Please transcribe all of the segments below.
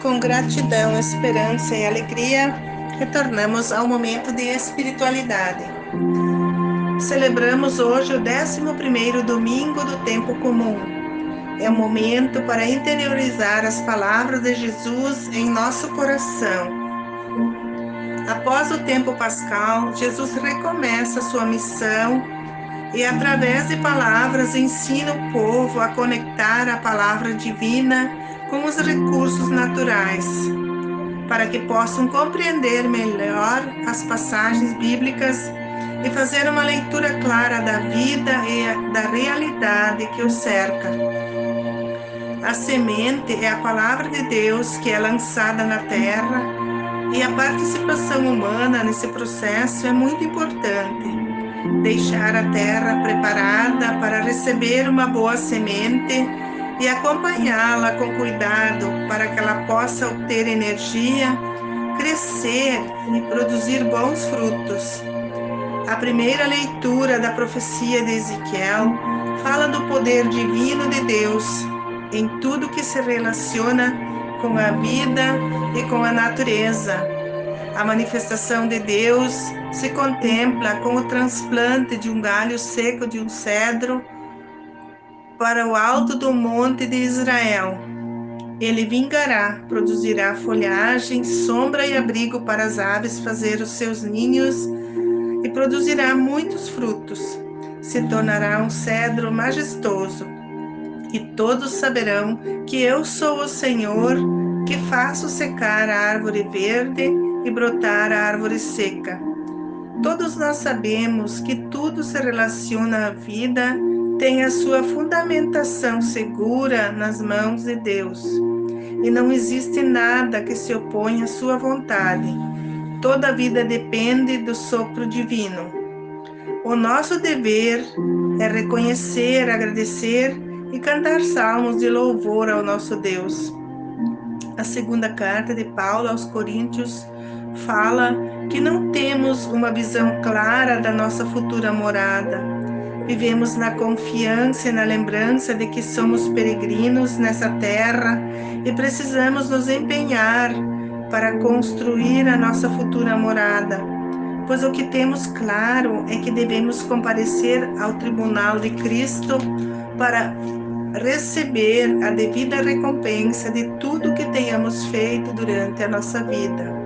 Com gratidão, esperança e alegria, retornamos ao momento de espiritualidade. Celebramos hoje o 11 domingo do tempo comum. É o momento para interiorizar as palavras de Jesus em nosso coração. Após o tempo pascal, Jesus recomeça sua missão e, através de palavras, ensina o povo a conectar a palavra divina com os recursos naturais, para que possam compreender melhor as passagens bíblicas e fazer uma leitura clara da vida e da realidade que o cerca. A semente é a palavra de Deus que é lançada na terra e a participação humana nesse processo é muito importante. Deixar a terra preparada para receber uma boa semente e acompanhá-la com cuidado para que ela possa obter energia, crescer e produzir bons frutos. A primeira leitura da profecia de Ezequiel fala do poder divino de Deus em tudo que se relaciona com a vida e com a natureza. A manifestação de Deus se contempla com o transplante de um galho seco de um cedro para o alto do monte de Israel. Ele vingará, produzirá folhagem, sombra e abrigo para as aves fazer os seus ninhos e produzirá muitos frutos. Se tornará um cedro majestoso. E todos saberão que eu sou o Senhor, que faço secar a árvore verde e brotar a árvore seca. Todos nós sabemos que tudo se relaciona à vida tem a sua fundamentação segura nas mãos de Deus. E não existe nada que se oponha à sua vontade. Toda a vida depende do sopro divino. O nosso dever é reconhecer, agradecer e cantar salmos de louvor ao nosso Deus. A segunda carta de Paulo aos Coríntios fala que não temos uma visão clara da nossa futura morada Vivemos na confiança e na lembrança de que somos peregrinos nessa terra e precisamos nos empenhar para construir a nossa futura morada. Pois o que temos claro é que devemos comparecer ao tribunal de Cristo para receber a devida recompensa de tudo que tenhamos feito durante a nossa vida.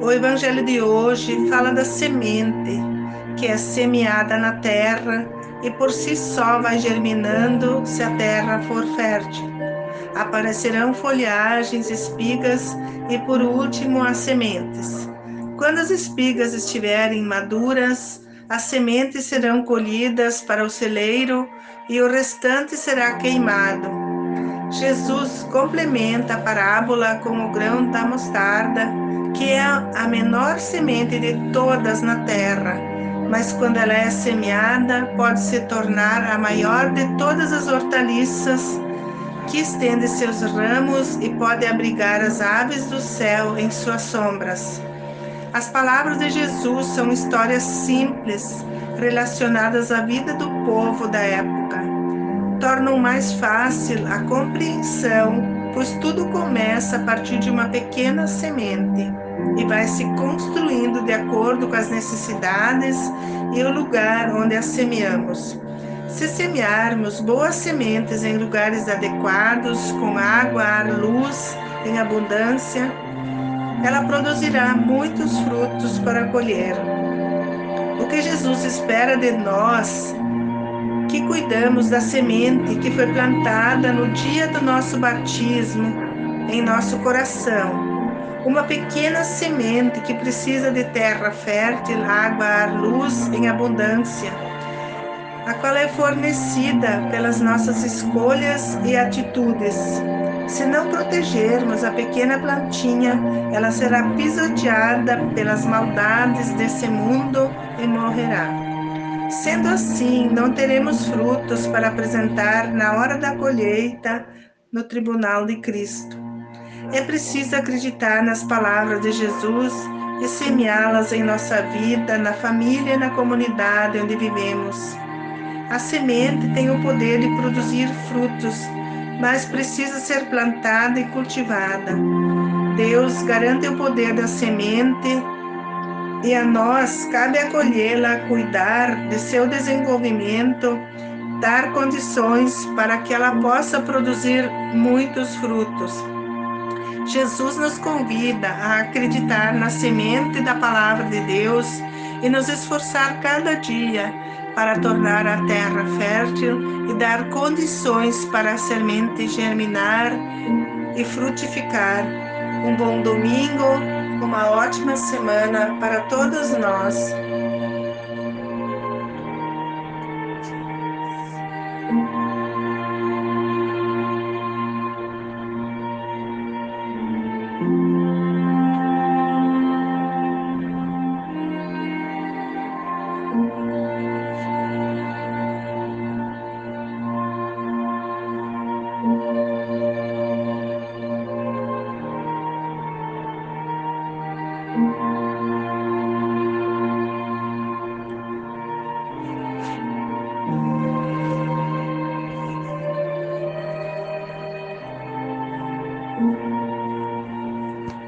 O evangelho de hoje fala da semente que é semeada na terra e por si só vai germinando se a terra for fértil. Aparecerão folhagens, espigas e por último as sementes. Quando as espigas estiverem maduras, as sementes serão colhidas para o celeiro e o restante será queimado. Jesus complementa a parábola com o grão da mostarda, que é a menor semente de todas na terra mas quando ela é semeada, pode se tornar a maior de todas as hortaliças, que estende seus ramos e pode abrigar as aves do céu em suas sombras. As palavras de Jesus são histórias simples relacionadas à vida do povo da época. Tornam mais fácil a compreensão, pois tudo começa a partir de uma pequena semente e vai se construindo de acordo com as necessidades e o lugar onde as semeamos. Se semearmos boas sementes em lugares adequados, com água, ar, luz em abundância, ela produzirá muitos frutos para colher. O que Jesus espera de nós, que cuidamos da semente que foi plantada no dia do nosso batismo em nosso coração, uma pequena semente que precisa de terra fértil, água, ar, luz em abundância, a qual é fornecida pelas nossas escolhas e atitudes. Se não protegermos a pequena plantinha, ela será pisoteada pelas maldades desse mundo e morrerá. Sendo assim, não teremos frutos para apresentar na hora da colheita no tribunal de Cristo. É preciso acreditar nas palavras de Jesus e semeá-las em nossa vida, na família e na comunidade onde vivemos. A semente tem o poder de produzir frutos, mas precisa ser plantada e cultivada. Deus garante o poder da semente e a nós cabe acolhê-la, cuidar de seu desenvolvimento, dar condições para que ela possa produzir muitos frutos. Jesus nos convida a acreditar na semente da palavra de Deus e nos esforçar cada dia para tornar a terra fértil e dar condições para a semente germinar e frutificar. Um bom domingo, uma ótima semana para todos nós.